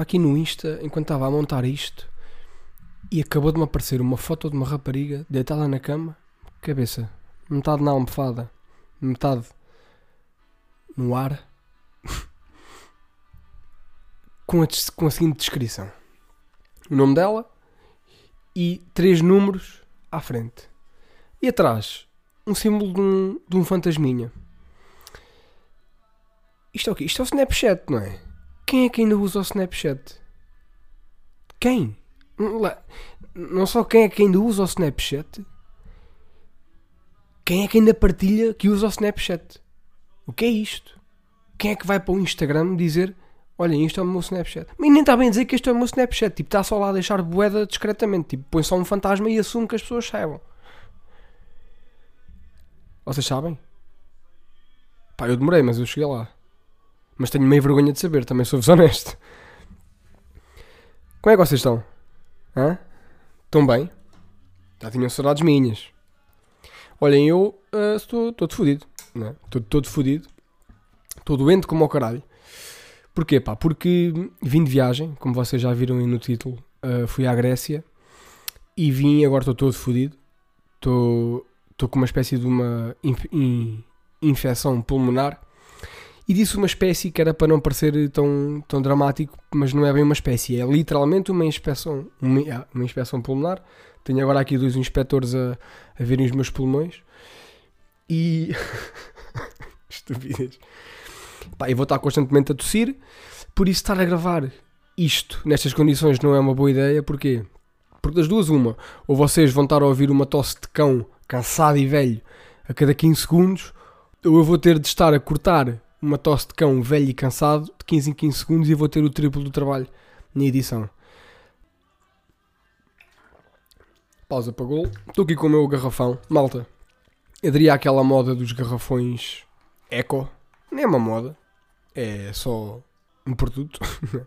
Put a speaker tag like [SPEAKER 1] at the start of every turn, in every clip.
[SPEAKER 1] Estava aqui no Insta enquanto estava a montar isto e acabou de me aparecer uma foto de uma rapariga deitada na cama, cabeça, metade na almofada, metade no ar, com a, com a seguinte descrição: o nome dela e três números à frente. E atrás, um símbolo de um, de um fantasminha. Isto é o quê? Isto é o Snapchat, não é? Quem é que ainda usa o Snapchat? Quem? Lá- Não só quem é que ainda usa o Snapchat, quem é que ainda partilha que usa o Snapchat? O que é isto? Quem é que vai para o Instagram dizer olhem, isto é o meu Snapchat? Mas nem está bem a dizer que este é o meu Snapchat. Tipo, está só lá a deixar boeda discretamente. Tipo, põe só um fantasma e assume que as pessoas saibam. Vocês sabem? Pá, eu demorei, mas eu cheguei lá. Mas tenho meio vergonha de saber, também sou-vos honesto. Como é que vocês estão? Hã? Estão bem? Já tinham saudades minhas. Olhem, eu ah, estou todo fodido. né? Estou todo fodido. Estou doente como ao caralho. Porquê, pá? Porque vim de viagem, como vocês já viram aí no título. ah, fui à Grécia. E vim, agora estou todo fodido. Estou estou com uma espécie de uma inf- in- infecção pulmonar. E disse uma espécie que era para não parecer tão, tão dramático, mas não é bem uma espécie, é literalmente uma inspeção, uma, ah, uma inspeção pulmonar. Tenho agora aqui dois inspectores a, a verem os meus pulmões e. Estupidez. Pá, eu vou estar constantemente a tossir, por isso estar a gravar isto nestas condições não é uma boa ideia, porquê? Porque das duas, uma, ou vocês vão estar a ouvir uma tosse de cão cansado e velho a cada 15 segundos, ou eu vou ter de estar a cortar uma tosse de cão velho e cansado de 15 em 15 segundos e vou ter o triplo do trabalho na edição. Pausa para gol. Estou aqui com o meu garrafão. Malta, aderi àquela moda dos garrafões eco. Nem é uma moda, é só um produto.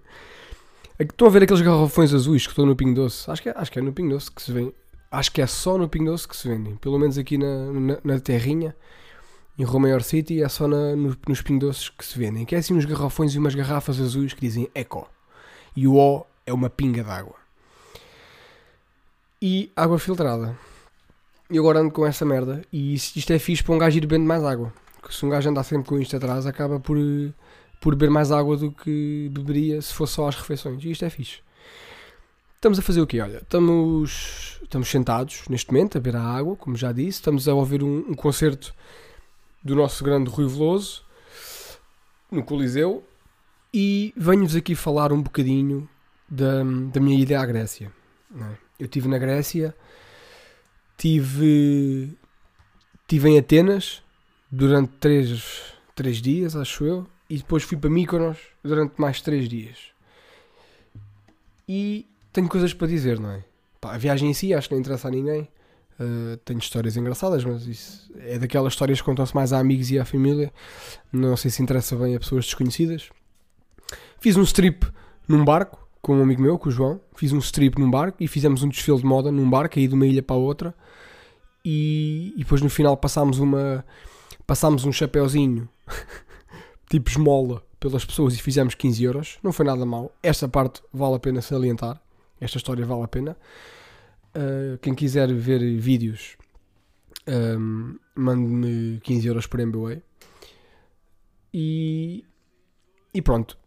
[SPEAKER 1] É Estão a ver aqueles garrafões azuis que estão no Pingo Doce? Acho que é, acho que é no Pingo Doce que se vê. Acho que é só no Pingo Doce que se vendem. Pelo menos aqui na, na, na terrinha, em Roma Maior City, é só na, no- nos Pingo Doces que se vendem. Que é assim uns garrafões e umas garrafas azuis que dizem Eco. E o O é uma pinga d'água. E água filtrada. E agora ando com essa merda. E isto, é fixe para um gajo ir bebendo mais água. Porque se um gajo andar sempre com isto atrás, acaba por, por beber mais água do que beberia se fosse só às refeições. E isto é fixe. Estamos a fazer o quê? Olha, estamos, estamos sentados neste momento a beber a água, como já disse. Estamos a ouvir um, um concerto do nosso grande Rui Veloso no Coliseu. E venho-vos aqui falar um bocadinho da, da minha ida à Grécia. é? Eu estive na Grécia, tive, tive em Atenas durante três, três dias, acho eu, e depois fui para Mykonos durante mais três dias. E tenho coisas para dizer, não é? Pá, a viagem em si acho que não interessa a ninguém. Uh, tenho histórias engraçadas, mas isso é daquelas histórias que contam-se mais a amigos e à família. Não sei se interessa bem a pessoas desconhecidas. Fiz um strip num barco com um amigo meu, com o João. Fiz um strip num barco e fizemos um desfile de moda num barco, aí de uma ilha para a outra. E, e depois no final passámos uma passámos um chapéuzinho tipo esmola pelas pessoas e fizemos 15 euros. Não foi nada mal. Esta parte vale a pena salientar. Esta história vale a pena. Uh, quem quiser ver vídeos, um, mande-me 15 euros por MBWay. E, e pronto.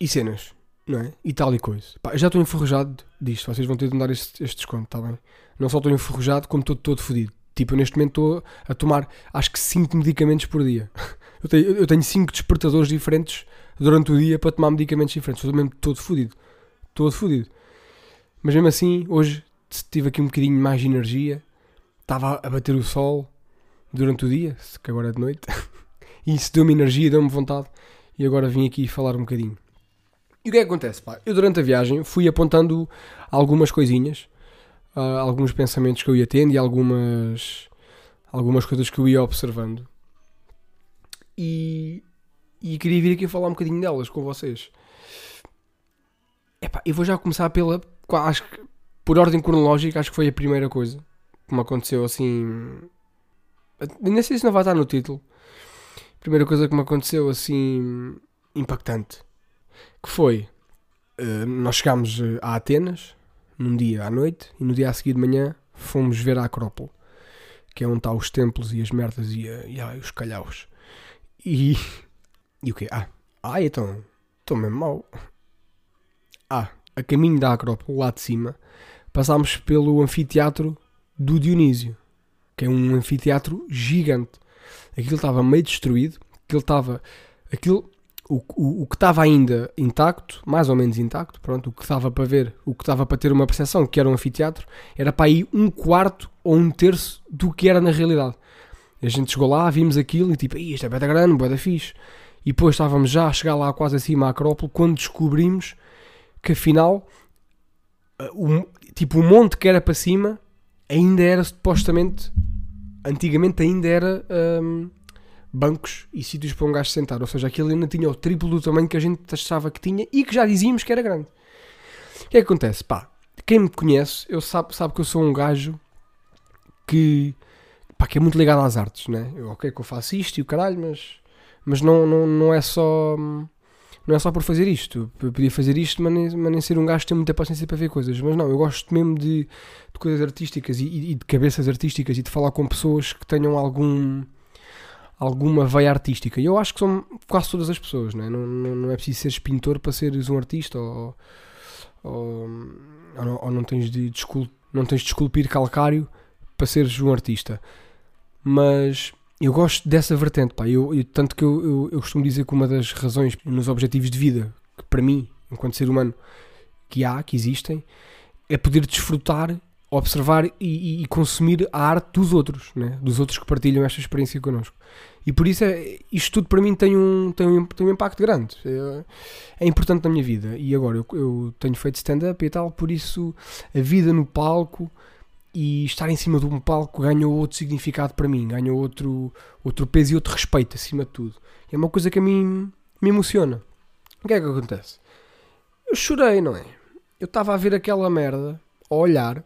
[SPEAKER 1] E cenas, não é? E tal e coisa. Pá, já estou enferrujado disto. Vocês vão ter de me dar este, este desconto, está bem? Não só estou enferrujado, como estou todo fodido. Tipo, eu neste momento estou a tomar acho que 5 medicamentos por dia. Eu tenho, eu tenho 5 despertadores diferentes durante o dia para tomar medicamentos diferentes. Estou mesmo todo fodido. Todo fodido. Mas mesmo assim, hoje tive aqui um bocadinho mais de energia. Estava a bater o sol durante o dia, que agora é de noite. E isso deu-me energia, deu-me vontade. E agora vim aqui falar um bocadinho. E o que é que acontece? Pá? Eu durante a viagem fui apontando algumas coisinhas, ah, alguns pensamentos que eu ia tendo e algumas, algumas coisas que eu ia observando. E, e queria vir aqui falar um bocadinho delas com vocês. Epá, eu vou já começar pela. Acho que, por ordem cronológica, acho que foi a primeira coisa que me aconteceu assim. Nem sei se não vai estar no título. Primeira coisa que me aconteceu assim. impactante. Que foi. uh, nós chegámos uh, a Atenas, num dia à noite, e no dia a seguir de manhã fomos ver a Acrópole, que é onde está os templos e as merdas e, e, a, e os calhaus. E, e o quê? Ah, ah então, estou mesmo mal. Ah, a caminho da Acrópole, lá de cima, passámos pelo anfiteatro do Dionísio, que é um anfiteatro gigante. Aquilo estava meio destruído, aquilo estava. Aquilo, o, o, o que estava ainda intacto, mais ou menos intacto, pronto, o que estava para ver, o que estava para ter uma percepção que era um anfiteatro, era para aí um quarto ou um terço do que era na realidade. A gente chegou lá, vimos aquilo e tipo, isto é beta grande, beta fixe. E depois estávamos já a chegar lá quase acima à Acrópole quando descobrimos que afinal, o, tipo, o monte que era para cima ainda era supostamente, antigamente ainda era um, bancos e sítios para um gajo sentar. Ou seja, aquilo ainda tinha o triplo do tamanho que a gente achava que tinha e que já dizíamos que era grande. O que é que acontece? Pá, quem me conhece, eu sabe, sabe que eu sou um gajo que, pá, que é muito ligado às artes, né? Eu, ok, que eu faço isto e o caralho, mas, mas não, não, não é só. Não é só por fazer isto. Eu podia fazer isto, mas nem, mas nem ser um gajo que tem muita paciência para ver coisas. Mas não, eu gosto mesmo de, de coisas artísticas e, e, de cabeças artísticas e de falar com pessoas que tenham algum alguma veia artística. E eu acho que são quase todas as pessoas, não é? Não, não, não é preciso seres pintor para seres um artista ou, ou, ou, não, ou não, tens de descul, não tens de esculpir calcário para seres um artista. Mas eu gosto dessa vertente, pá. Eu, eu tanto que eu, eu, eu, costumo dizer que uma das razões nos objetivos de vida, que para mim, enquanto ser humano, que há, que existem, é poder desfrutar observar e, e, consumir a arte dos outros, né? dos outros que partilham esta experiência connosco. E por isso é, isto tudo para mim tem um, tem um, tem um impacto grande. É, é importante na minha vida. E agora eu, eu tenho feito stand-up e tal, por isso a vida no palco e estar em cima de um palco ganhou outro significado para mim, ganhou outro, outro peso e outro respeito acima de tudo. É uma coisa que a mim me emociona. O que é que acontece? Eu chorei, não é? Eu estava a ver aquela merda, a olhar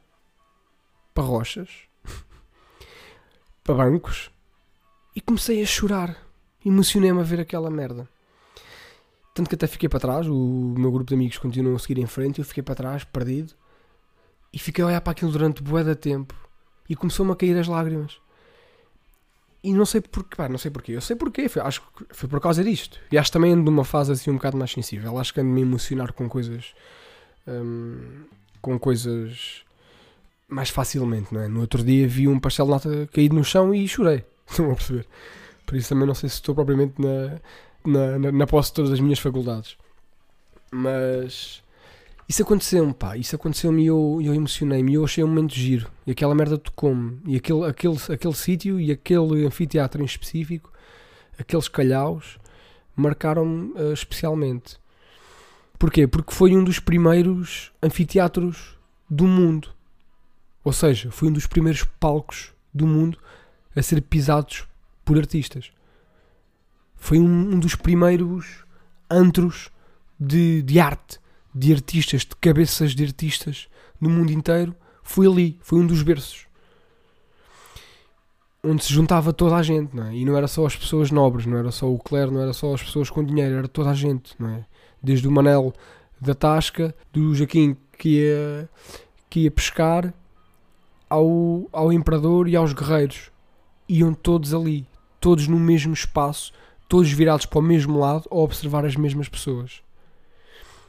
[SPEAKER 1] para rochas, para bancos, e comecei a chorar. Emocionei-me a ver aquela merda. Tanto que até fiquei para trás, o meu grupo de amigos continuou a seguir em frente, eu fiquei para trás, perdido, e fiquei a olhar para aquilo durante bué de tempo, e começou-me a cair as lágrimas. E não sei porquê, pá, não sei porquê, eu sei porquê, foi, acho que foi por causa disto. E acho também ando numa fase assim um bocado mais sensível, acho que ando-me a emocionar com coisas, hum, com coisas mais facilmente, não é? No outro dia vi um pastel de nata caído no chão e chorei. Estão a perceber? Por isso também não sei se estou propriamente na, na, na, na posse de todas as minhas faculdades. Mas isso aconteceu-me, pá. Isso aconteceu-me e eu, eu emocionei-me. E eu achei um momento giro. E aquela merda tocou-me. E aquele, aquele, aquele sítio e aquele anfiteatro em específico, aqueles calhaus, marcaram-me uh, especialmente. Porquê? Porque foi um dos primeiros anfiteatros do mundo. Ou seja, foi um dos primeiros palcos do mundo a ser pisados por artistas. Foi um, um dos primeiros antros de, de arte, de artistas, de cabeças de artistas no mundo inteiro. Foi ali, foi um dos berços. Onde se juntava toda a gente, não é? E não era só as pessoas nobres, não era só o clero, não era só as pessoas com dinheiro, era toda a gente, não é? Desde o Manel da Tasca, do Jaquim que ia, que ia pescar, ao, ao imperador e aos guerreiros. Iam todos ali, todos no mesmo espaço, todos virados para o mesmo lado a observar as mesmas pessoas.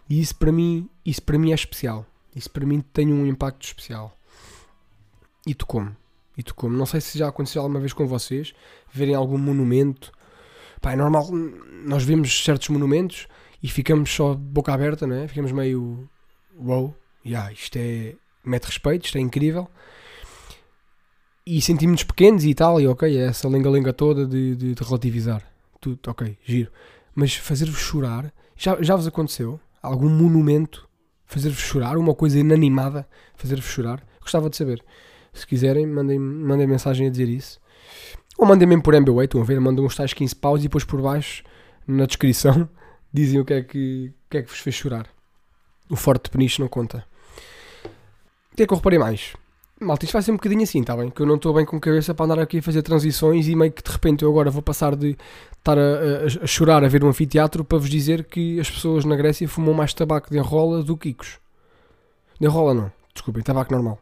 [SPEAKER 1] E isso para mim, isso para mim é especial. Isso para mim tem um impacto especial. E tu como? E tu como? Não sei se já aconteceu alguma vez com vocês, verem algum monumento. Pá, é normal, nós vemos certos monumentos e ficamos só de boca aberta, não é? Ficamos meio. Wow, yeah, isto é. mete respeito, isto é incrível e sentimos-nos pequenos e tal, e ok, é essa lenga-lenga toda de, de, de, relativizar. Tudo, ok, giro. Mas fazer-vos chorar, já, já vos aconteceu? Algum monumento fazer-vos chorar? Uma coisa inanimada fazer-vos chorar? Gostava de saber. Se quiserem, mandem, mandem mensagem a dizer isso. Ou mandem mesmo por MBWay, estão a ver? Mandam uns tais 15 paus e depois por baixo, na descrição, dizem o que é que, o que, é que vos fez chorar. O forte peniche não conta. O que é que eu reparei mais? Malta, isto vai ser um bocadinho assim, está bem? Que eu não estou bem com cabeça para andar aqui a fazer transições e meio que de repente eu agora vou passar de estar a, a- a chorar a ver um anfiteatro para vos dizer que as pessoas na Grécia fumam mais tabaco de enrola do que icos. De enrola não, desculpem, tabaco normal.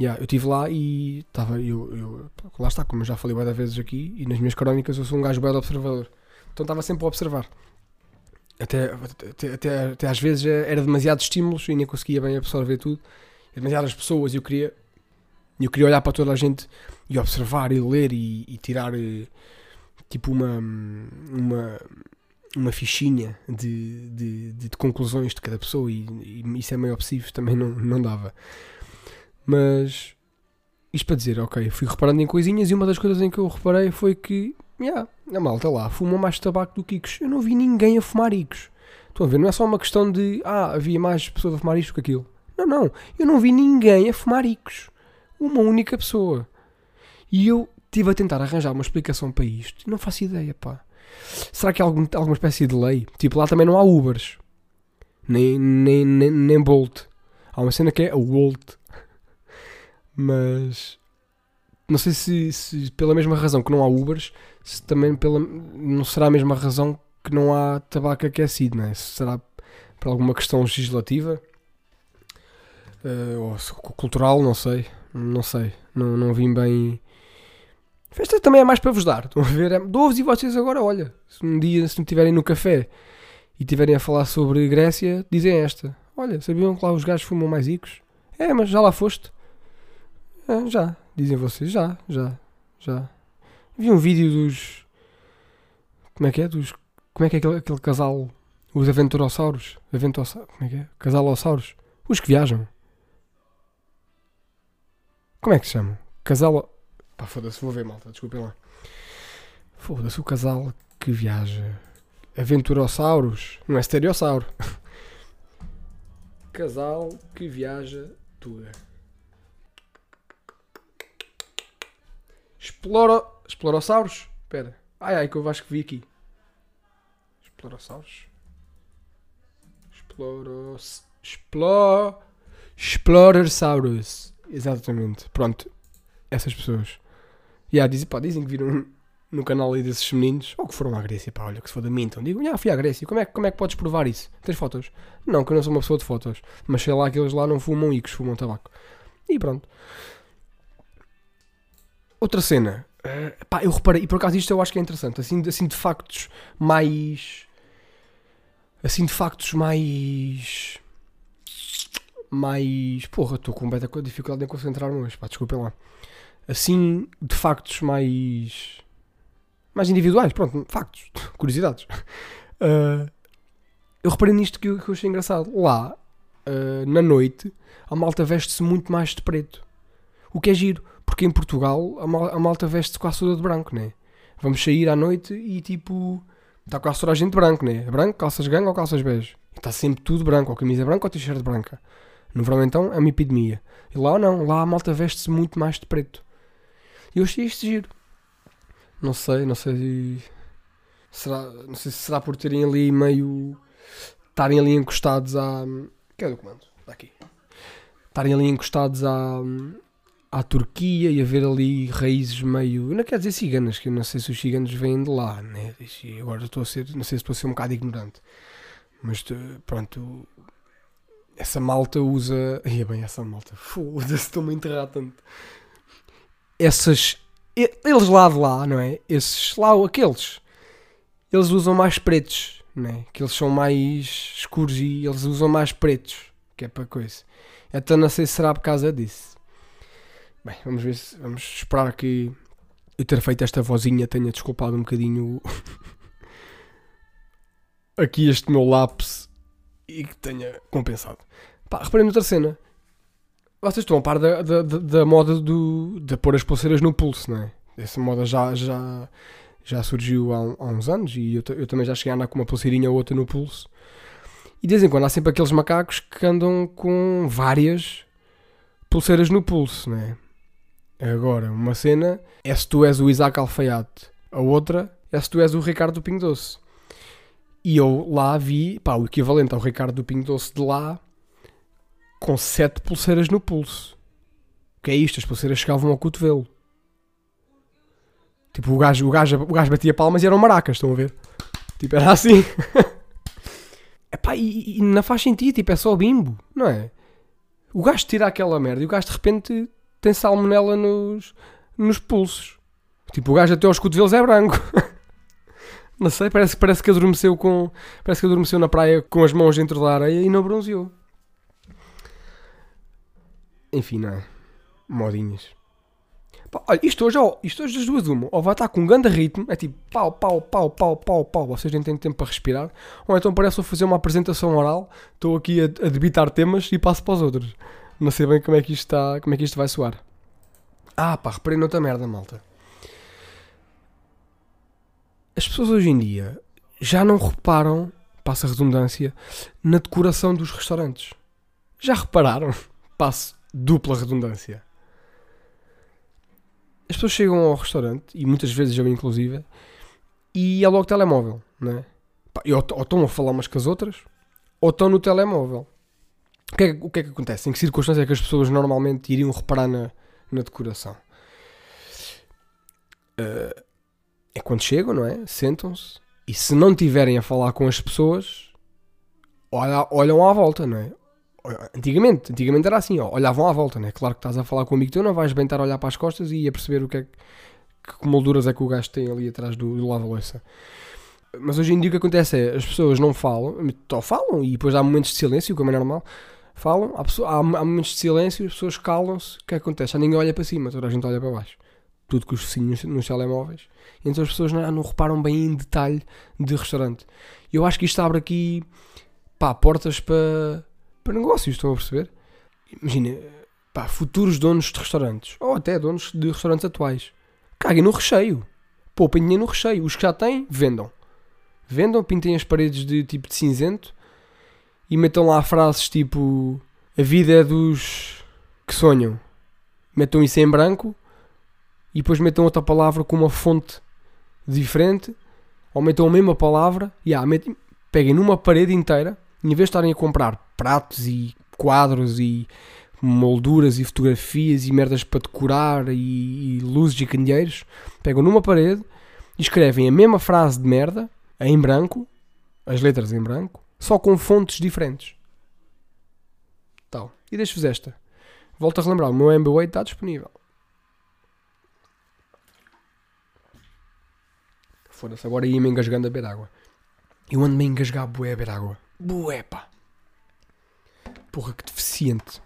[SPEAKER 1] Yeah, eu estive lá e estava, eu, eu, lá está, como eu já falei várias vezes aqui e nas minhas crónicas eu sou um gajo bem observador. Então estava sempre a observar. Até, até, até, até às vezes era demasiado estímulos e nem conseguia bem absorver tudo. Demasiadas pessoas e eu queria, eu queria olhar para toda a gente e observar e ler e, e tirar eh, tipo uma, uma, uma fichinha de, de, de, de conclusões de cada pessoa e, e isso é meio obsessivo, também não, não dava. Mas isto para dizer, ok, fui reparando em coisinhas e uma das coisas em que eu reparei foi que, yeah, a malta lá fuma mais tabaco do que icos. Eu não vi ninguém a fumar icos. Estão a ver? Não é só uma questão de, ah, havia mais pessoas a fumar isto que aquilo. Não, não. Eu não vi ninguém a fumar icos. Uma única pessoa. E eu estive a tentar arranjar uma explicação para isto. Não faço ideia, pá. Será que há algum, alguma espécie de lei? Tipo, lá também não há Ubers. Nem, nem, nem, nem Bolt. Há uma cena que é a Wolt. Mas não sei se, se pela mesma razão que não há Ubers, se também pela, não será a mesma razão que não há tabaco aquecido, é? Se será por alguma questão legislativa uh, ou cultural, não sei. Não sei. Não, não vim bem. Festa também é mais para vos dar. Estão a ver? É, Dou-vos e vocês agora, olha. Se um dia, se me estiverem no café e estiverem a falar sobre Grécia, dizem esta. Olha, sabiam que lá os gajos fumam mais icos? É, mas já lá foste? É, já, dizem vocês, já, já, já. Vi um vídeo dos. Como é que é? Dos. Como é que é aquele, aquele casal? Os aventurossauros? Aventurossauros? Como é que é? Casalossauros? Os que viajam. Como é que se chama? Casal. Pá, foda-se, vou ver malta, desculpem lá. Foda-se, o casal que viaja. Aventurossauros? Não é estereossauro. casal que viaja tour. Exploro... Explorossauros? Espera. Ai ai, que eu acho que vi aqui. Explorossauros? Exploros... Explor... Explorersaurus. Exatamente. Pronto. Essas pessoas. E yeah, dizem, dizem que viram no canal aí desses meninos, ou que foram à Grécia, pá, olha, que se for da mim, então digo, já fui à Grécia, como é, como é que podes provar isso? Tens fotos? Não, que eu não sou uma pessoa de fotos, mas sei lá que eles lá não fumam icos, fumam tabaco. E pronto. Outra cena, uh, pá, eu reparei, e por acaso isto eu acho que é interessante, assim, assim de factos mais. Assim de factos mais. Mais. Porra, estou com muita dificuldade em concentrar-me hoje, pá, desculpem lá. Assim, de factos mais. Mais individuais, pronto, factos, curiosidades. Uh, eu reparei nisto que eu, que eu achei engraçado. Lá, uh, na noite, a malta veste-se muito mais de preto. O que é giro, porque em Portugal a, mal, a malta veste-se quase toda de branco, né? Vamos sair à noite e tipo. Está quase toda a gente branco, né? Branco, calças gangue ou calças bege. Está sempre tudo branco, ou camisa branca ou t-shirt branca. No verão então é uma epidemia. E lá não, lá a malta veste-se muito mais de preto. E eu achei isto giro. Não sei, não sei. Será, não sei se será por terem ali meio. estarem ali encostados à. Que é o documento? Está aqui. Estarem ali encostados à. à Turquia e haver ali raízes meio. Não quer dizer ciganas, que eu não sei se os ciganos vêm de lá, né? Agora estou a ser. não sei se estou a ser um bocado ignorante. Mas pronto. Essa malta usa. Ia bem, essa malta. Foda-se, estou-me a enterrar tanto. Essas eles lá de lá, não é? Esses lá, aqueles, eles usam mais pretos, não é? Que eles são mais escuros e eles usam mais pretos, que é para coisa. Então não sei se será por causa disso. Bem, vamos ver se, vamos esperar que eu ter feito esta vozinha tenha desculpado um bocadinho aqui este meu lápis e que tenha compensado. Pá, reparem noutra cena vocês estão a par da, da, da, moda do, de pôr as pulseiras no pulso, não é? Essa moda já, já, já surgiu há, há uns anos e eu, eu, também já cheguei a andar com uma pulseirinha ou outra no pulso. E de vez em quando há sempre aqueles macacos que andam com várias pulseiras no pulso, não é? Agora, uma cena é se tu és o Isaac Alfaiate, a outra é se tu és o Ricardo do Pingo Doce. E eu lá vi, pá, o equivalente ao Ricardo do Pingo Doce de lá com sete pulseiras no pulso. O que é isto? As pulseiras chegavam ao cotovelo. Tipo, o gajo, o gajo, o gajo batia palmas e eram maracas, estão a ver? Tipo, era assim. Epá, e, e não faz sentido, tipo, é só bimbo, não é? O gajo tira aquela merda e o gajo de repente tem salmonela nos, nos pulsos. Tipo, o gajo até aos cotovelos é branco. não sei, parece, parece que adormeceu com. Parece que adormeceu na praia com as mãos dentro da areia e não bronzeou. Enfim, não é? Modinhas. Pá, olha, isto hoje, ó, isto hoje das duas uma. Ou vai estar com um grande ritmo, é tipo pau, pau, pau, pau, pau, pau, vocês nem têm tempo para respirar. Ou então parece eu fazer uma apresentação oral, estou aqui a, a debitar temas e passo para os outros. Não sei bem como é que isto está, como é que isto vai soar. Ah, pá, reparei noutra merda, malta. As pessoas hoje em dia já não reparam, passa a redundância, na decoração dos restaurantes. Já repararam? Passo dupla redundância as pessoas chegam ao restaurante, e muitas vezes eu inclusive, e é logo telemóvel, não é? ou, ou estão a falar umas com as outras, ou estão no telemóvel. O que, é, o que é que acontece? Em que circunstâncias é que as pessoas normalmente iriam reparar na, na decoração? Uh, é quando chegam, não é? Sentam-se e se não tiverem a falar com as pessoas, olham, à volta, não é? Antigamente, antigamente era assim, ó, olhavam à volta, né? Claro que estás a falar com um amigo teu, não vais bem estar a olhar para as costas e a perceber o que é que, que molduras é que o gajo tem ali atrás do, do lava-louça. Mas hoje em dia o que acontece é as pessoas não falam, só falam e depois há momentos de silêncio, como é normal. Falam, há, pessoas, há, momentos de silêncio, as pessoas calam-se. O que é acontece? Já ninguém olha para cima, toda a gente olha para baixo. Tudo com os vizinhos nos telemóveis. Então as pessoas não, não reparam bem em detalhe de restaurante. Eu acho que isto abre aqui pá, portas para para negócios, estão a perceber? Imagina, pá, futuros donos de restaurantes, ou até donos de restaurantes atuais, caguem no recheio, poupem dinheiro no recheio, os que já têm, vendam. Vendam, pintem as paredes de tipo de cinzento e metam lá frases tipo a vida é dos que sonham. Metam isso em branco e depois metam outra palavra com uma fonte diferente ou metam a mesma palavra e yeah, metem, peguem numa parede inteira em vez de estarem a comprar pratos e quadros e molduras e fotografias e merdas para decorar e, e luzes e candeeiros, pegam numa parede e escrevem a mesma frase de merda em branco, as letras em branco, só com fontes diferentes. Tal. E deixo-vos esta. Volto a relembrar, o meu MBA está disponível. Foda-se, agora ia-me engasgando a beber água. Eu ando-me a engasgar bué a beber água. Bué, pá. Porra, que deficiente.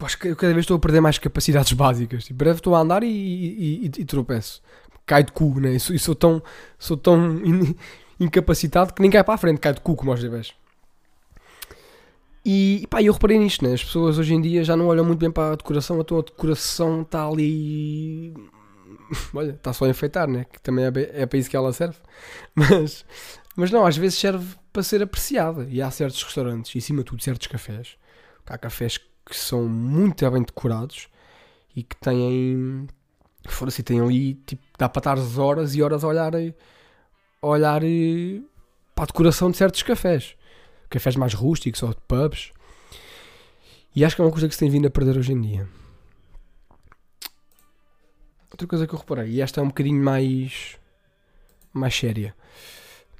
[SPEAKER 1] Acho que eu cada vez estou a perder mais capacidades básicas. Tipo, breve estou a andar e, e, e, e tropeço. Cai de cu, né? E sou, sou tão, sou tão in, incapacitado que nem cai para a frente, cai de cu como aos bebés. E pá, eu reparei nisto, né? As pessoas hoje em dia já não olham muito bem para a decoração, então a decoração está ali. Olha, está só a enfeitar, né? Que também é, é para isso que ela serve. Mas, mas não, às vezes serve para ser apreciada. E há certos restaurantes, e acima de tudo certos cafés, há cafés que são muito bem decorados e que têm. Fora assim, têm ali, tipo, dá para estar horas e horas a olhar, a olhar eh, para a decoração de certos cafés. Cafés mais rústicos ou de pubs. E acho que é uma coisa que se tem vindo a perder hoje em dia. Outra coisa que eu reparei, e esta é um bocadinho mais. mais séria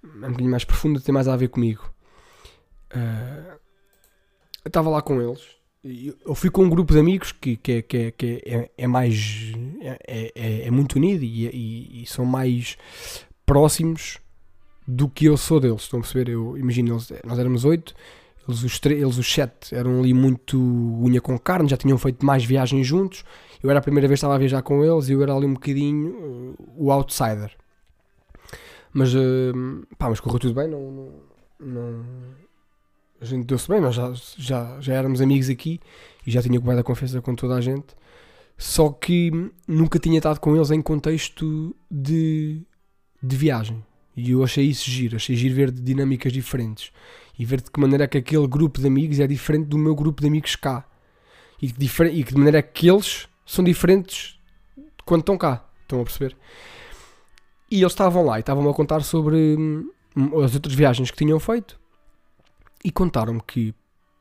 [SPEAKER 1] é um bocadinho mais profunda, tem mais a ver comigo. Uh, eu estava lá com eles. Eu fui com um grupo de amigos que, que, é, que, é, que é, é mais. É, é, é muito unido e, e, e, são mais próximos do que eu sou deles. Estão a perceber? Eu imagino, eles, nós éramos oito, eles os, eles os sete eram ali muito unha com carne, já tinham feito mais viagens juntos. Eu era a primeira vez que estava a viajar com eles e eu era ali um bocadinho uh, o outsider. Mas, uh, pá, mas correu tudo bem, não, não, não a gente deu-se bem, nós já, já, já éramos amigos aqui e já tinha coberto a confiança com toda a gente. Só que nunca tinha estado com eles em contexto de, de viagem. E eu achei isso giro, achei giro ver dinâmicas diferentes e ver de que maneira é que aquele grupo de amigos é diferente do meu grupo de amigos cá. E, de, e que de maneira é que eles são diferentes quando estão cá. Estão a perceber? E eles estavam lá e estavam a contar sobre hum, as outras viagens que tinham feito. E contaram-me que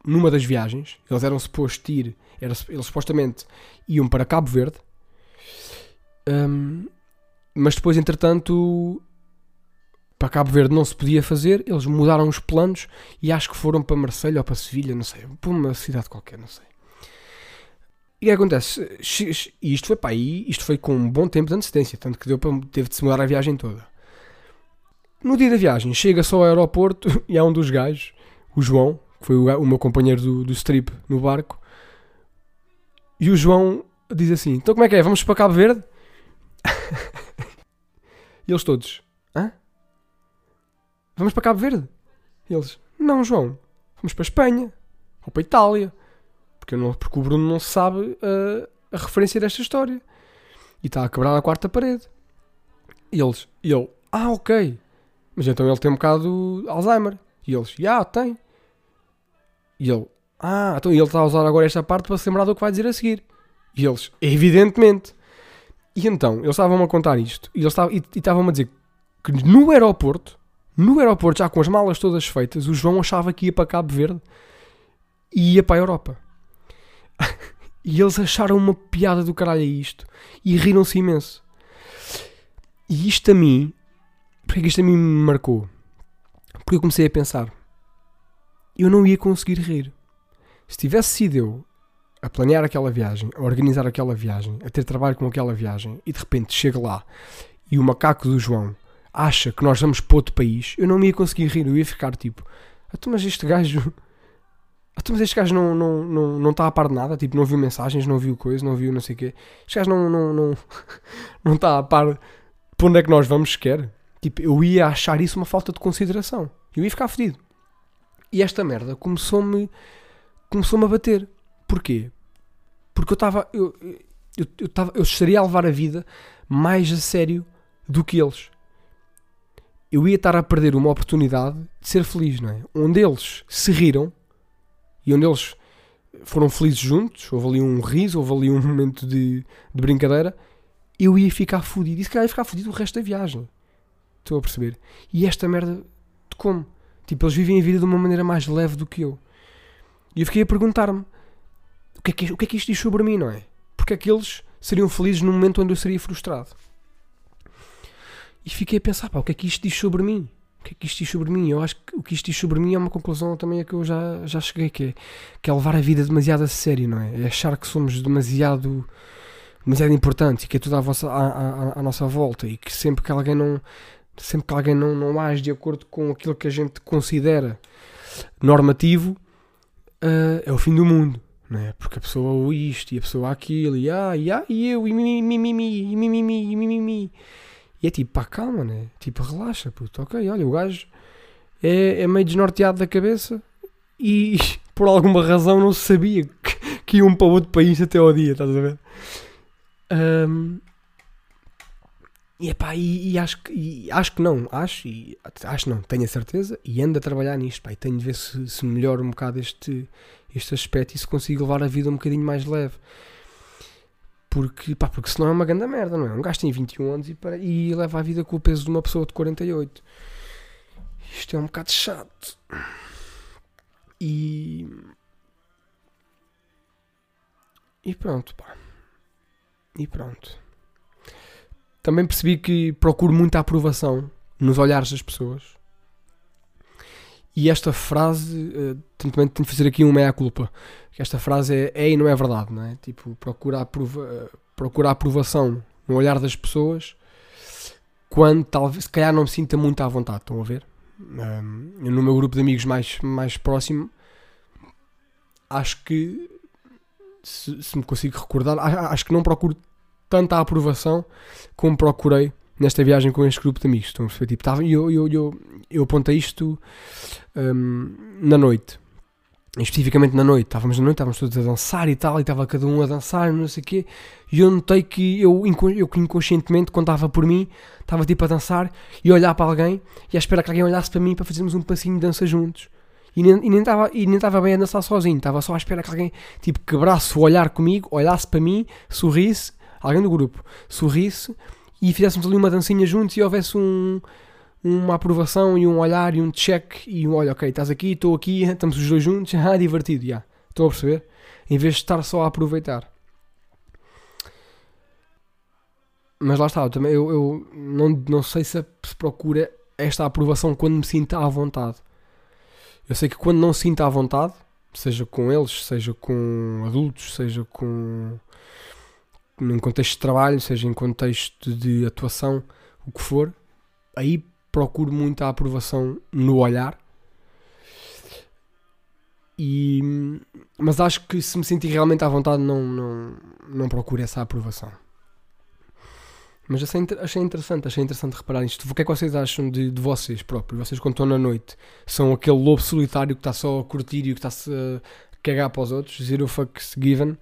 [SPEAKER 1] numa das viagens, eles eram supostos ir Era, eles supostamente iam para Cabo Verde, hum, mas depois, entretanto, para Cabo Verde não se podia fazer, eles mudaram os planos e acho que foram para Marselha ou para Sevilha, não sei, para uma cidade qualquer, não sei. E o que acontece? E isto foi para aí, isto foi com um bom tempo de antecedência, tanto que deu para, teve de se mudar a viagem toda. No dia da viagem, chega só ao aeroporto e há um dos gajos, o João, que foi o, o meu companheiro do, do strip no barco, e o João diz assim: Então como é que é? Vamos para Cabo Verde? e eles todos: Hã? Vamos para Cabo Verde? E eles: Não, João, vamos para Espanha ou para Itália. Porque, não, porque o Bruno não sabe uh, a referência desta história. E está a quebrar a quarta parede. E eles, e ele, ah, ok. Mas então ele tem um bocado de Alzheimer. E eles, já, yeah, tem. E ele, ah, então ele está a usar agora esta parte para se lembrar do que vai dizer a seguir. E eles, evidentemente. E então, eles estavam a contar isto. E eles estavam-me a dizer que no aeroporto, no aeroporto, já com as malas todas feitas, o João achava que ia para Cabo Verde e ia para a Europa. E eles acharam uma piada do caralho a isto e riram-se imenso. E isto a mim, porque é isto a mim me marcou? Porque eu comecei a pensar, eu não ia conseguir rir. Se tivesse sido eu a planear aquela viagem, a organizar aquela viagem, a ter trabalho com aquela viagem e de repente chega lá e o macaco do João acha que nós vamos para outro país, eu não me ia conseguir rir, eu ia ficar tipo, então, mas este gajo mas este gajo não, não, não, não está a par de nada, tipo, não viu mensagens, não viu coisa, não viu não sei o quê. Este gajo não, não, não, não está a par de onde é que nós vamos sequer. Tipo, eu ia achar isso uma falta de consideração. Eu ia ficar fedido. E esta merda começou-me começou-me a bater. Porquê? Porque eu estava eu, eu, eu, tava, eu estaria a levar a vida mais a sério do que eles. Eu ia estar a perder uma oportunidade de ser feliz, não é? Onde eles se riram e onde eles foram felizes juntos, houve ali um riso, houve ali um momento de, de brincadeira, eu ia ficar fodido. E se calhar ia ficar fodido o resto da viagem. Estou a perceber? E esta merda, como? Tipo, eles vivem a vida de uma maneira mais leve do que eu. E eu fiquei a perguntar-me: o que, é que, o que é que isto diz sobre mim, não é? Porque é que eles seriam felizes num momento onde eu seria frustrado? E fiquei a pensar: pá, o que é que isto diz sobre mim? Que é que isto diz sobre mim? Eu acho que o que isto diz sobre mim é uma conclusão também a que eu já, já cheguei, que é, que é levar a vida demasiado a sério, não é? É achar que somos demasiado demasiado importantes e que é tudo à, vossa, à, à, à, nossa volta e que sempre que alguém não sempre que alguém não, não age de acordo com aquilo que a gente considera normativo uh, é o fim do mundo é? porque a pessoa ou isto e a pessoa aquilo e ah, e, ah, e eu e mimimi e mimimi e mimimi e é tipo, pá, calma, né? Tipo, relaxa, puto. Ok, olha, o gajo é, é meio desnorteado da cabeça e por alguma razão não sabia que, que iam para outro país até ao dia, estás a ver? Um, e, epá, e, e, acho, que, e acho que não, acho, e, acho não, tenho a certeza e ando a trabalhar nisto, pá, e tenho de ver se, se melhora um bocado este, este aspecto e se consigo levar a vida um bocadinho mais leve. Porque, pá, porque senão é uma grande merda, não é? Um gajo tem 21 anos e, para, e leva a vida com o peso de uma pessoa de 48. Isto é um bocado chato. E. E pronto, pá. E pronto. Também percebi que procuro muita aprovação nos olhares das pessoas. E esta frase, uh, tenho de fazer aqui uma meia-culpa. Esta frase é, é e não é verdade, não é? Tipo, procura, aprova, uh, procura aprovação no olhar das pessoas quando talvez, se calhar não me sinta muito à vontade, estão a ver? Um, no meu grupo de amigos mais, mais próximo, acho que se, se me consigo recordar, acho que não procuro tanta aprovação como procurei nesta viagem com este grupo de amigos. Estão a perceber? Tipo, tava, eu, eu, eu, eu apontei isto um, na noite. Especificamente na noite. Estávamos na noite, estávamos todos a dançar e tal, e estava cada um a dançar, não sei o quê. E eu notei que eu, eu inconscientemente, quando estava por mim, estava tipo a dançar e a olhar para alguém e a esperar que alguém olhasse para mim para fazermos um passinho de dança juntos. E nem, estava e nem estava bem a dançar sozinho, estava só à espera que alguém tipo quebrasse o olhar comigo, olhasse para mim, sorrisse, alguém do grupo, sorrisse e fizéssemos ali uma dancinha juntos e houvesse um, uma aprovação e um olhar e um check e um olha, ok, estás aqui, estou aqui, estamos os dois juntos, ah, divertido, já. Estão a perceber? Em vez de estar só a aproveitar. Mas lá está, eu, também, eu, eu não, não sei se se procura esta aprovação quando me sinto à vontade. Eu sei que quando não sinto à vontade, seja com eles, seja com adultos, seja com em contexto de trabalho, seja em contexto de atuação, o que for, aí procuro muito a aprovação no olhar. E, mas acho que se me sentir realmente à vontade, não, não, não procuro essa aprovação. Mas achei, achei interessante, achei interessante reparar isto. O que é que vocês acham de, de vocês próprios? Vocês quando estão na noite são aquele lobo solitário que está só a curtir e que está-se a cagar para os outros, zero fucks given,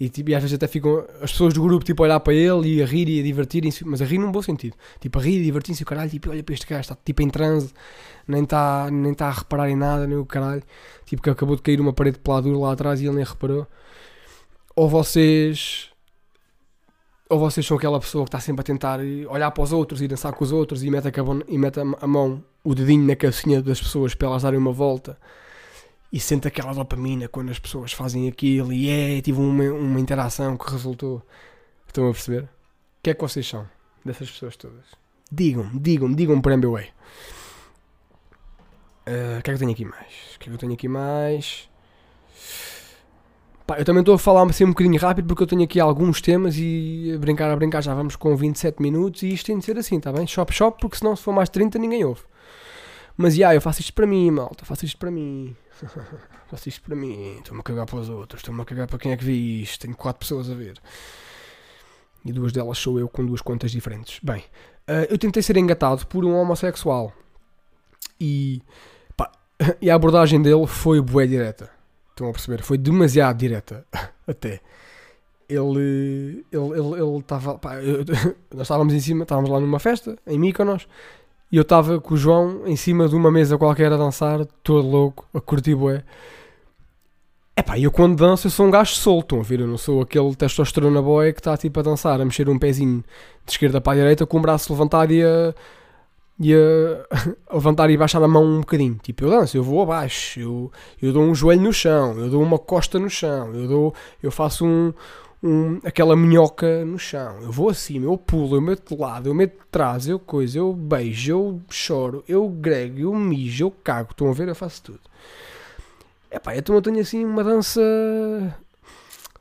[SPEAKER 1] e, tipo, e às vezes até ficam as pessoas do grupo tipo, a olhar para ele e a rir e a divertirem-se, mas a rir num bom sentido. Tipo, a rir e divertirem-se, o caralho, tipo, olha para este gajo, está tipo em transe, nem está nem tá a reparar em nada, nem o caralho. Tipo, que acabou de cair uma parede de peladura lá atrás e ele nem reparou. Ou vocês ou vocês são aquela pessoa que está sempre a tentar olhar para os outros e dançar com os outros e mete a, e mete a mão, o dedinho na cabecinha das pessoas para elas darem uma volta e sente aquela dopamina quando as pessoas fazem aquilo e é, tive uma, uma interação que resultou. Estão a perceber? O que é que vocês são dessas pessoas todas? Digam-me, digam-me, digam-me por MBWay. Uh, o que é que eu tenho aqui mais? O que é que eu tenho aqui mais? Pá, eu também estou a falar assim um bocadinho rápido porque eu tenho aqui alguns temas e a brincar a brincar já vamos com 27 minutos e isto tem de ser assim, tá bem? Shop shop, porque senão se for mais 30 ninguém ouve. Mas já, yeah, eu faço isto para mim, malta, faço isto para mim. faço isto para mim, estou-me a cagar para os outros, estou-me a cagar para quem é que vê isto. Tenho 4 pessoas a ver. E duas delas sou eu com duas contas diferentes. Bem, uh, eu tentei ser engatado por um homossexual. E, pá, e a abordagem dele foi bué direta. Estão a perceber? Foi demasiado direta. Até. Ele. Ele estava. Nós estávamos em cima, estávamos lá numa festa, em Mykonos, e eu estava com o João em cima de uma mesa qualquer a dançar, todo louco, a curtir bué. Epá, eu quando danço eu sou um gajo solto, estão a ver? Eu não sou aquele testosterona boy que está tipo a dançar, a mexer um pezinho de esquerda para a direita com o braço levantado e a, e a, levantar e baixar a mão um bocadinho. Tipo, eu danço, eu vou abaixo, eu, eu dou um joelho no chão, eu dou uma costa no chão, eu, dou, eu faço um, um, aquela minhoca no chão, eu vou acima, eu pulo, eu meto de lado, eu meto de trás, eu coisa, eu beijo, eu choro, eu grego, eu mijo, eu cago. Estão a ver? Eu faço tudo. Epá, então eu tenho assim uma dança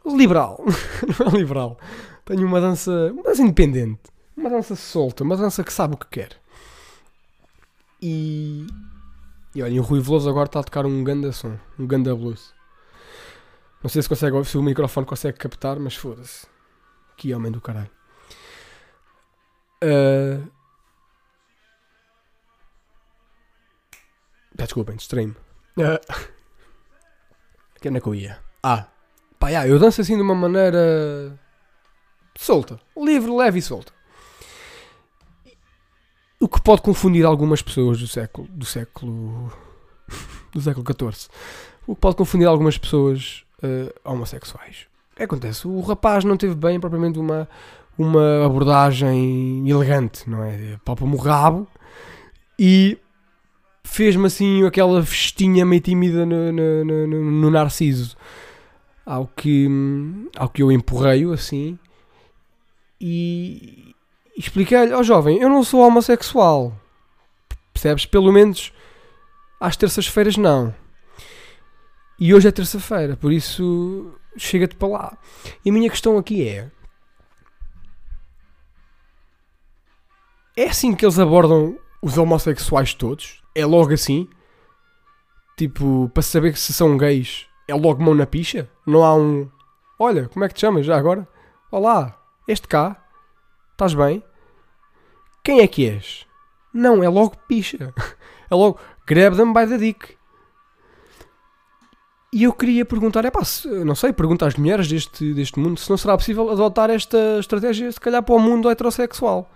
[SPEAKER 1] liberal. não é liberal. Tenho uma dança, uma dança independente. Uma dança solta, uma dança que sabe o que quer. E. E olha, o Rui Veloso agora está a tocar um ganda som, um ganda blues. Não sei se, consegue, se o microfone consegue captar, mas foda-se. Que homem do caralho. Uh... Desculpem, distraí-me. Uh... Que é que eu ia? Ah, pá, yeah, eu danço assim de uma maneira solta, livre, leve e solta. O que pode confundir algumas pessoas do século do século do século XIV. O que pode confundir algumas pessoas uh, homossexuais. Que acontece? O rapaz não teve bem propriamente uma, uma abordagem elegante, não é? Palpa-me o rabo e fez-me assim aquela festinha meio tímida no, no, no, no, Narciso. Ao que, ao que eu empurrei-o assim e, expliquei-lhe, ó oh, jovem, eu não sou homossexual. Percebes? Pelo menos às terças-feiras não. E hoje é terça-feira, por isso chega-te para lá. E a minha questão aqui é: é assim que eles abordam os homossexuais todos? É logo assim? Tipo, para saber se são gays, é logo mão na picha? Não há um. Olha, como é que te chamas já agora? Olá, este cá? Estás bem? Quem é que és? Não, é logo picha. É logo grab them by the dick. E eu queria perguntar, é pá, não sei, pergunta às mulheres deste, deste mundo se não será possível adotar esta estratégia, se calhar, para o mundo heterossexual.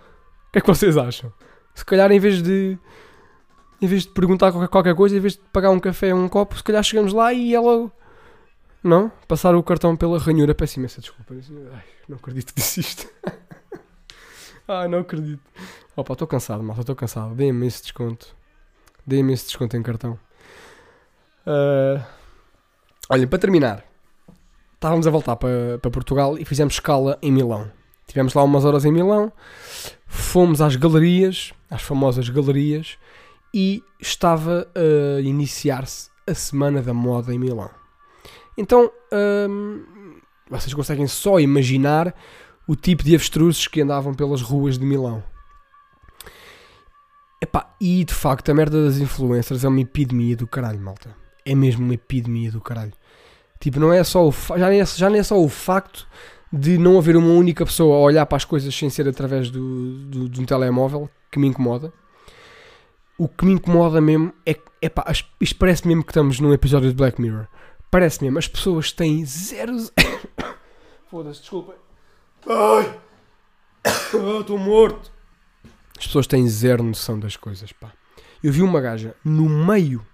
[SPEAKER 1] O que é que vocês acham? Se calhar, em vez de em vez de perguntar qualquer, qualquer coisa, em vez de pagar um café ou um copo, se calhar chegamos lá e ela. Não? Passar o cartão pela ranhura. Peço imensa desculpa. Ai, não acredito que disse isto. Ai, não acredito. Opa, estou cansado, malta, estou cansado. Deem-me esse desconto. Deem-me esse desconto em cartão. Uh... Olha, para terminar, estávamos a voltar para, para Portugal e fizemos escala em Milão. Tivemos lá umas horas em Milão, fomos às galerias, às famosas galerias, e estava a iniciar-se a Semana da Moda em Milão. Então, hum, vocês conseguem só imaginar o tipo de avestruzes que andavam pelas ruas de Milão. Epá, e de facto a merda das influencers é uma epidemia do caralho, malta. É mesmo uma epidemia do caralho. Tipo, não é só o já, nem é, já nem é só o facto de não haver uma única pessoa a olhar para as coisas sem ser através do, do, de um telemóvel que me incomoda. O que me incomoda mesmo é que, isto parece mesmo que estamos num episódio de Black Mirror. Parece mesmo, as pessoas têm zero. Foda-se, desculpa. Ai! Estou morto! As pessoas têm zero noção das coisas, pá. Eu vi uma gaja no meio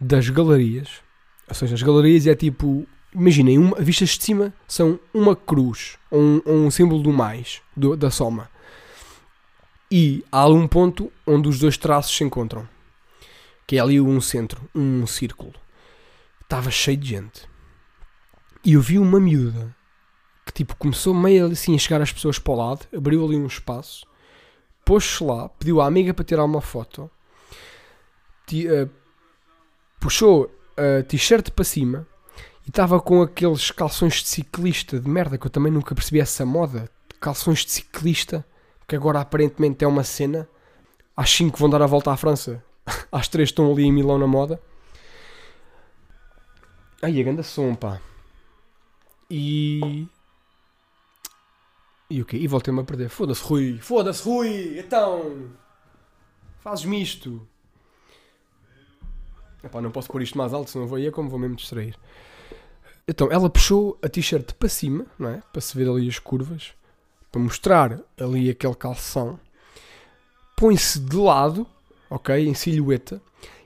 [SPEAKER 1] das galerias, ou seja, as galerias é tipo, imaginem, uma, vistas de cima são uma cruz, ou um, ou um símbolo do mais, do, da soma. E há um ponto onde os dois traços se encontram, que é ali um centro, um círculo. Estava cheio de gente. E eu vi uma miúda que tipo começou meio assim a chegar as pessoas para o lado, abriu ali um espaço pôs-se lá, pediu à amiga para tirar uma foto, uh, puxou a t-shirt para cima e estava com aqueles calções de ciclista de merda que eu também nunca percebi essa moda. Calções de ciclista, que agora aparentemente é uma cena. Às 5 vão dar a volta à França, às 3 estão ali em Milão na moda. Ai, a ganda som, pá. E e o quê? E voltei-me a perder. Foda-se, Rui. Foda-se, Rui. Então. Fazes-me isto. Epá, não posso pôr isto mais alto, senão vou ir como vou mesmo distrair. Então, ela puxou a t-shirt para cima, não é? Para se ver ali as curvas. Para mostrar ali aquele calção. Põe-se de lado, ok? Em silhueta.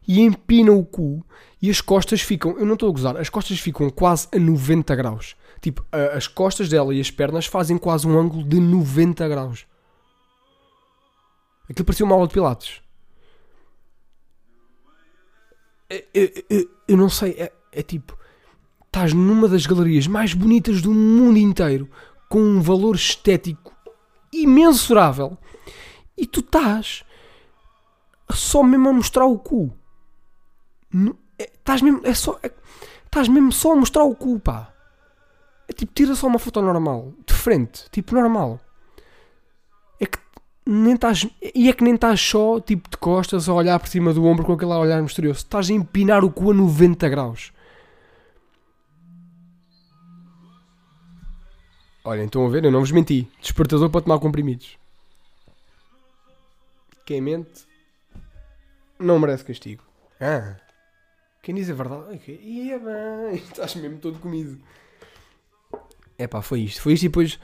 [SPEAKER 1] E empina o cu. E as costas ficam, eu não estou a gozar, as costas ficam quase a 90 graus. Tipo, a, as costas dela e as pernas fazem quase um ângulo de 90 graus. Aquilo parecia uma aula de Pilates. Eu, é, é, é, eu não sei, é, é tipo, estás numa das galerias mais bonitas do mundo inteiro, com um valor estético imensurável, e tu estás só mesmo a mostrar o cu. Estás mesmo, é só, estás mesmo só a mostrar o cu, pá. É tipo, tira só uma foto normal, de frente, tipo normal. É nem estás. E é que nem estás só, tipo, de costas, a olhar por cima do ombro com aquele olhar misterioso. Estás a empinar o cu a 90 graus. Olha, então a ver, eu não vos menti. Despertador para tomar comprimidos. Quem mente não merece castigo. Ah. Quem diz a verdade. Ia bem, estás mesmo todo comido. É pá, foi isto. Foi isto e depois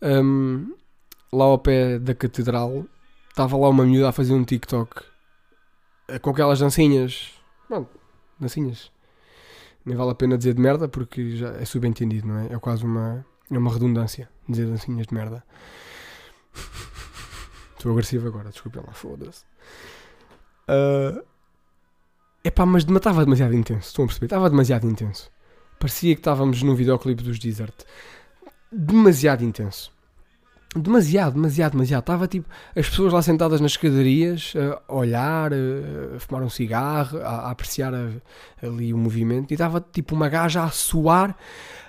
[SPEAKER 1] um, lá ao pé da catedral estava lá uma miúda a fazer um TikTok eh, com aquelas dancinhas. Pronto, dancinhas. Nem vale a pena dizer de merda porque já é subentendido, não é? É quase uma, é uma redundância dizer dancinhas de merda. Estou agressivo agora, desculpem lá, foda-se. Uh, epá, mas estava demasiado intenso, estão a perceber? Estava demasiado intenso. Parecia que estávamos num videoclipe dos Desert. Demasiado intenso. Demasiado, demasiado, demasiado. Estava tipo as pessoas lá sentadas nas escadarias a olhar, a fumar um cigarro, a, a apreciar a, ali o movimento e estava tipo uma gaja a suar,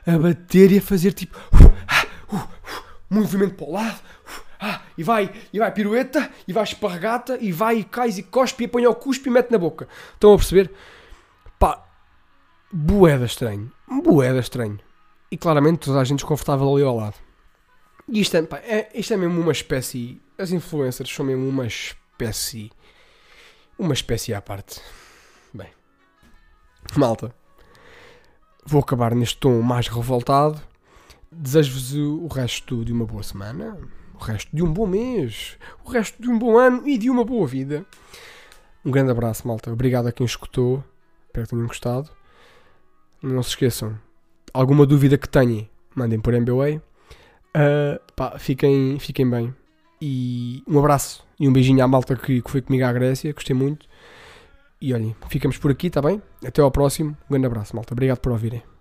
[SPEAKER 1] a bater e a fazer tipo uh, uh, movimento para o lado, ah, e vai, e vai pirueta, e vai esparregata, e vai e cai e cospe e apanha o cuspe e mete na boca. Estão a perceber? Pá, boeda estranho boeda estranho. E claramente toda a gente desconfortável ali ao lado. E isto é, pá, é, isto é mesmo uma espécie. As influencers são mesmo uma espécie. Uma espécie à parte. Bem. Malta. Vou acabar neste tom mais revoltado. Desejo-vos o resto de uma boa semana. O resto de um bom mês. O resto de um bom ano e de uma boa vida. Um grande abraço, malta. Obrigado a quem escutou. Espero que tenham gostado. Não se esqueçam. Alguma dúvida que tenham, mandem por MBWay. Uh, pá, fiquem, fiquem bem. E um abraço e um beijinho à malta que, que foi comigo à Grécia. Gostei muito. E olhem, ficamos por aqui, está bem? Até ao próximo. Um grande abraço, malta. Obrigado por ouvirem.